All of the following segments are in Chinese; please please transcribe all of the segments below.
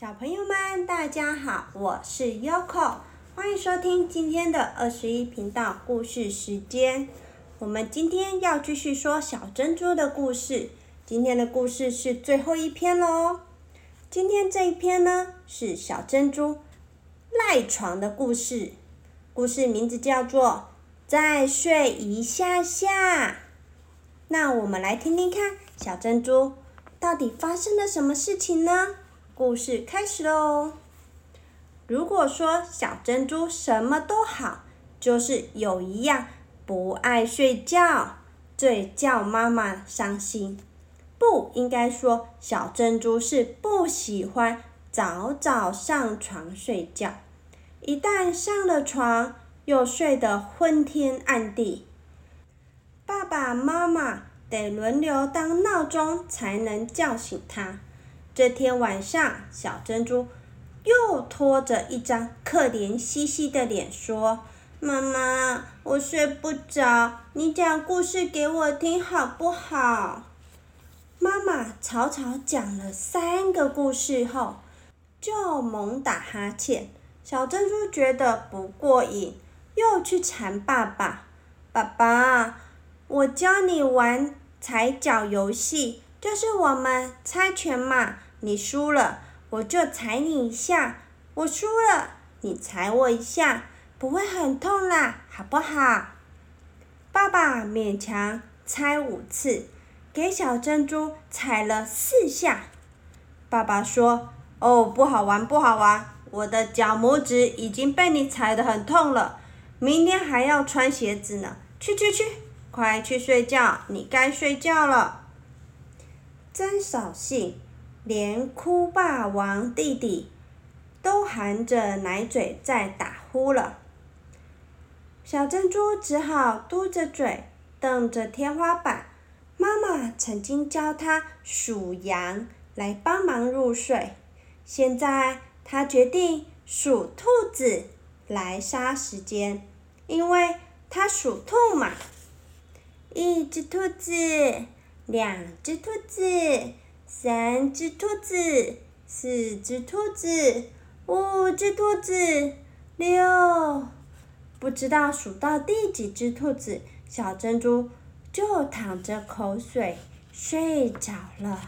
小朋友们，大家好，我是 Yoko，欢迎收听今天的二十一频道故事时间。我们今天要继续说小珍珠的故事，今天的故事是最后一篇喽。今天这一篇呢，是小珍珠赖床的故事，故事名字叫做《再睡一下下》。那我们来听听看，小珍珠到底发生了什么事情呢？故事开始喽！如果说小珍珠什么都好，就是有一样不爱睡觉，最叫妈妈伤心。不应该说小珍珠是不喜欢早早上床睡觉，一旦上了床，又睡得昏天暗地，爸爸妈妈得轮流当闹钟才能叫醒他。这天晚上，小珍珠又拖着一张可怜兮兮的脸说：“妈妈，我睡不着，你讲故事给我听好不好？”妈妈草草讲了三个故事后，就猛打哈欠。小珍珠觉得不过瘾，又去缠爸爸：“爸爸，我教你玩踩脚游戏，就是我们猜拳嘛。”你输了，我就踩你一下；我输了，你踩我一下，不会很痛啦，好不好？爸爸勉强猜五次，给小珍珠踩了四下。爸爸说：“哦，不好玩，不好玩，我的脚拇指已经被你踩得很痛了，明天还要穿鞋子呢。去去去，快去睡觉，你该睡觉了。”真扫兴。连哭霸王弟弟都含着奶嘴在打呼了，小珍珠只好嘟着嘴瞪着天花板。妈妈曾经教她数羊来帮忙入睡，现在她决定数兔子来杀时间，因为她属兔嘛。一只兔子，两只兔子。三只兔子，四只兔子，五只兔子，六，不知道数到第几只兔子，小珍珠就淌着口水睡着了。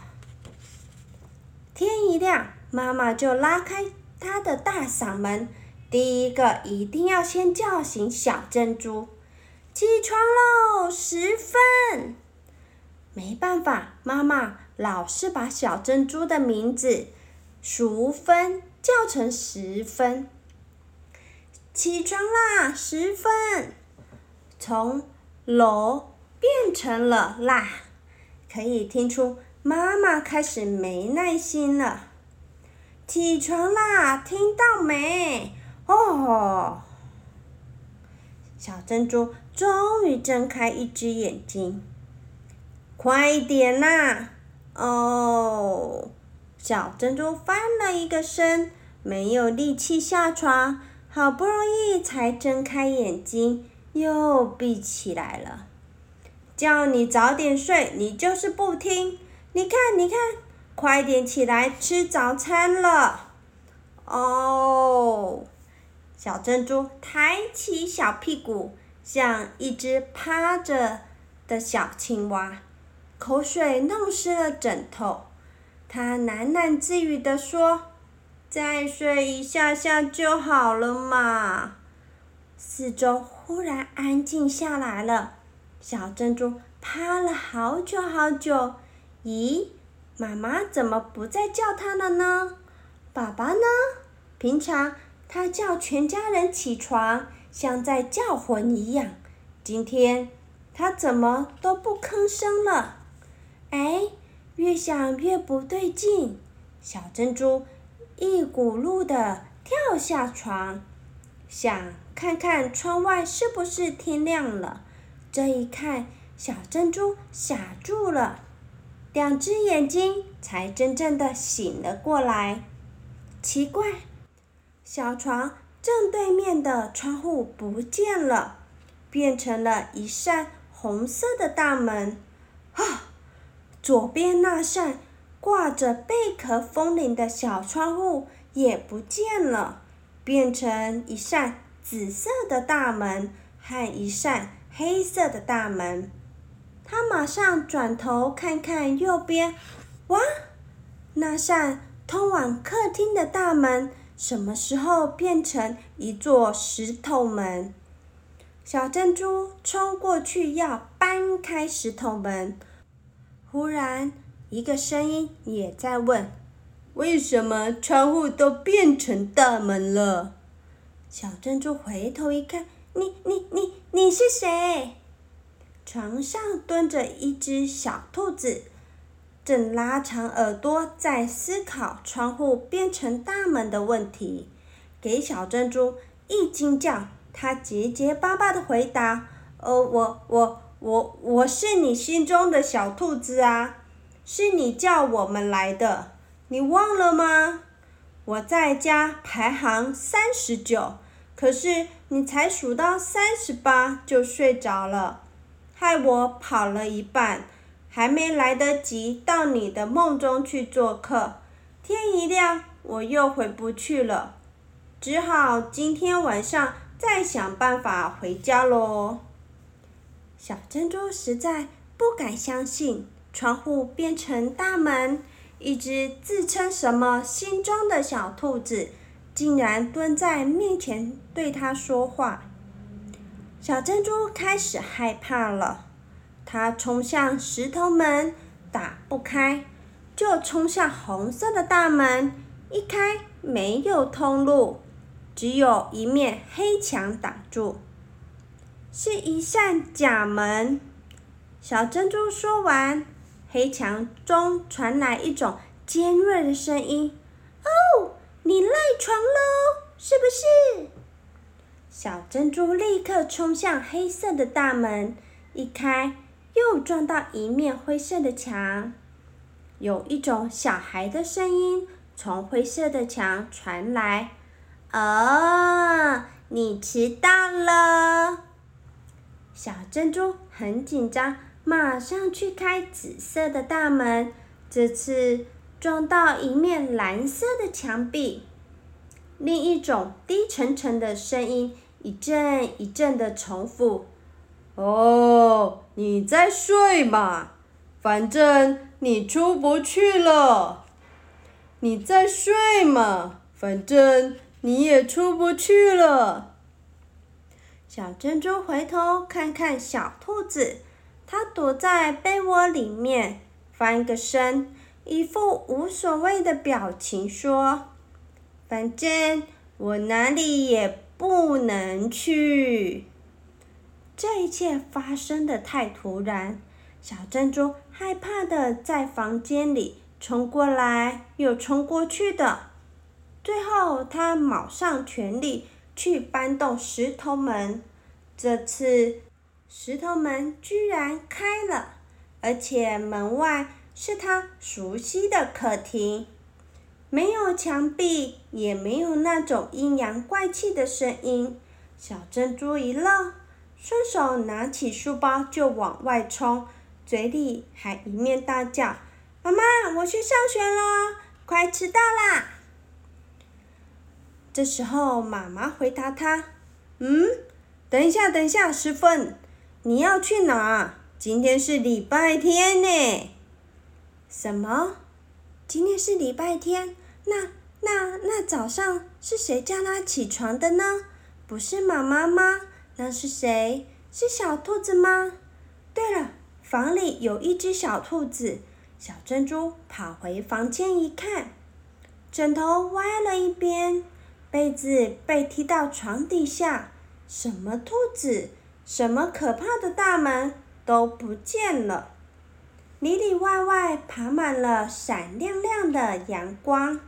天一亮，妈妈就拉开她的大嗓门，第一个一定要先叫醒小珍珠，起床喽，十分。没办法，妈妈。老是把小珍珠的名字数分叫成十分。起床啦，十分，从楼变成了啦，可以听出妈妈开始没耐心了。起床啦，听到没？哦，小珍珠终于睁开一只眼睛，快点啦！哦，小珍珠翻了一个身，没有力气下床，好不容易才睁开眼睛，又闭起来了。叫你早点睡，你就是不听。你看，你看，快点起来吃早餐了。哦，小珍珠抬起小屁股，像一只趴着的小青蛙。口水弄湿了枕头，他喃喃自语地说：“再睡一下下就好了嘛。”四周忽然安静下来了，小珍珠趴了好久好久。咦，妈妈怎么不再叫他了呢？爸爸呢？平常他叫全家人起床，像在叫魂一样。今天他怎么都不吭声了？哎，越想越不对劲，小珍珠一骨碌的跳下床，想看看窗外是不是天亮了。这一看，小珍珠傻住了，两只眼睛才真正的醒了过来。奇怪，小床正对面的窗户不见了，变成了一扇红色的大门。啊！左边那扇挂着贝壳风铃的小窗户也不见了，变成一扇紫色的大门和一扇黑色的大门。他马上转头看看右边，哇，那扇通往客厅的大门什么时候变成一座石头门？小珍珠冲过去要搬开石头门，忽然一个声音也在问：“为什么窗户都变成大门了？”小珍珠回头一看：“你、你、你、你是谁？”床上蹲着一只小兔子，正拉长耳朵在思考窗户变成大门的问题，给小珍珠一惊叫。它结结巴巴的回答：“哦，我我我我是你心中的小兔子啊，是你叫我们来的，你忘了吗？我在家排行三十九，可是你才数到三十八就睡着了，害我跑了一半，还没来得及到你的梦中去做客，天一亮我又回不去了，只好今天晚上。”再想办法回家喽。小珍珠实在不敢相信，窗户变成大门，一只自称什么心中的小兔子，竟然蹲在面前对它说话。小珍珠开始害怕了，它冲向石头门，打不开，就冲向红色的大门，一开没有通路。只有一面黑墙挡住，是一扇假门。小珍珠说完，黑墙中传来一种尖锐的声音：“哦，你赖床喽，是不是？”小珍珠立刻冲向黑色的大门，一开又撞到一面灰色的墙。有一种小孩的声音从灰色的墙传来。哦，你迟到了。小珍珠很紧张，马上去开紫色的大门。这次撞到一面蓝色的墙壁。另一种低沉沉的声音一阵一阵的重复：“哦，你在睡嘛？反正你出不去了。你在睡嘛？反正……”你也出不去了。小珍珠回头看看小兔子，它躲在被窝里面，翻个身，一副无所谓的表情，说：“反正我哪里也不能去。”这一切发生的太突然，小珍珠害怕的在房间里冲过来又冲过去的。最后，它卯上全力去搬动石头门。这次，石头门居然开了，而且门外是他熟悉的客厅，没有墙壁，也没有那种阴阳怪气的声音。小珍珠一愣，顺手拿起书包就往外冲，嘴里还一面大叫：“妈妈，我去上学了，快迟到啦！”这时候，妈妈回答他：“嗯，等一下，等一下，十分，你要去哪？今天是礼拜天呢。”“什么？今天是礼拜天？那、那、那早上是谁叫他起床的呢？不是妈妈吗？那是谁？是小兔子吗？”对了，房里有一只小兔子。小珍珠跑回房间一看，枕头歪了一边。被子被踢到床底下，什么兔子，什么可怕的大门都不见了，里里外外爬满了闪亮亮的阳光。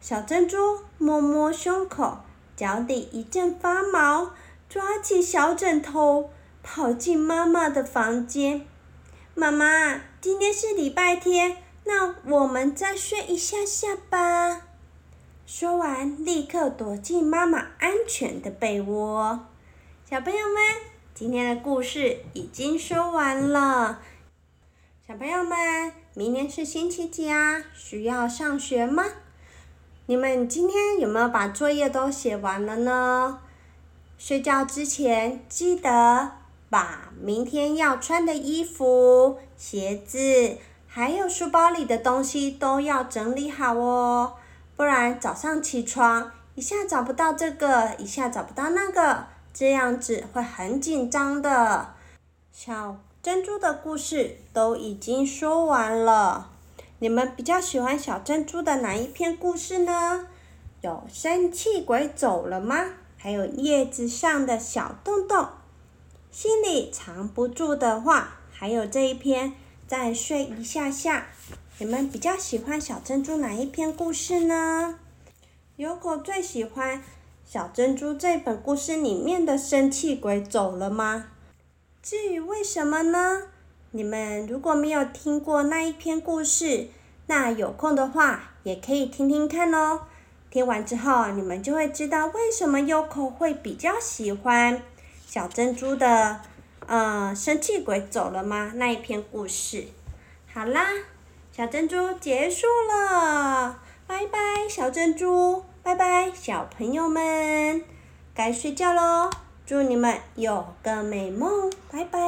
小珍珠摸摸胸口，脚底一阵发毛，抓起小枕头，跑进妈妈的房间。妈妈，今天是礼拜天，那我们再睡一下下吧。说完，立刻躲进妈妈安全的被窝。小朋友们，今天的故事已经说完了。小朋友们，明天是星期几啊？需要上学吗？你们今天有没有把作业都写完了呢？睡觉之前记得把明天要穿的衣服、鞋子，还有书包里的东西都要整理好哦，不然早上起床一下找不到这个，一下找不到那个，这样子会很紧张的。小珍珠的故事都已经说完了，你们比较喜欢小珍珠的哪一篇故事呢？有生气鬼走了吗？还有叶子上的小洞洞，心里藏不住的话，还有这一篇再睡一下下。你们比较喜欢小珍珠哪一篇故事呢？有口最喜欢小珍珠这本故事里面的生气鬼走了吗？至于为什么呢？你们如果没有听过那一篇故事，那有空的话也可以听听看哦。听完之后，你们就会知道为什么优口会比较喜欢小珍珠的，呃，生气鬼走了吗？那一篇故事。好啦，小珍珠结束了，拜拜，小珍珠，拜拜，小朋友们，该睡觉喽。祝你们有个美梦，拜拜。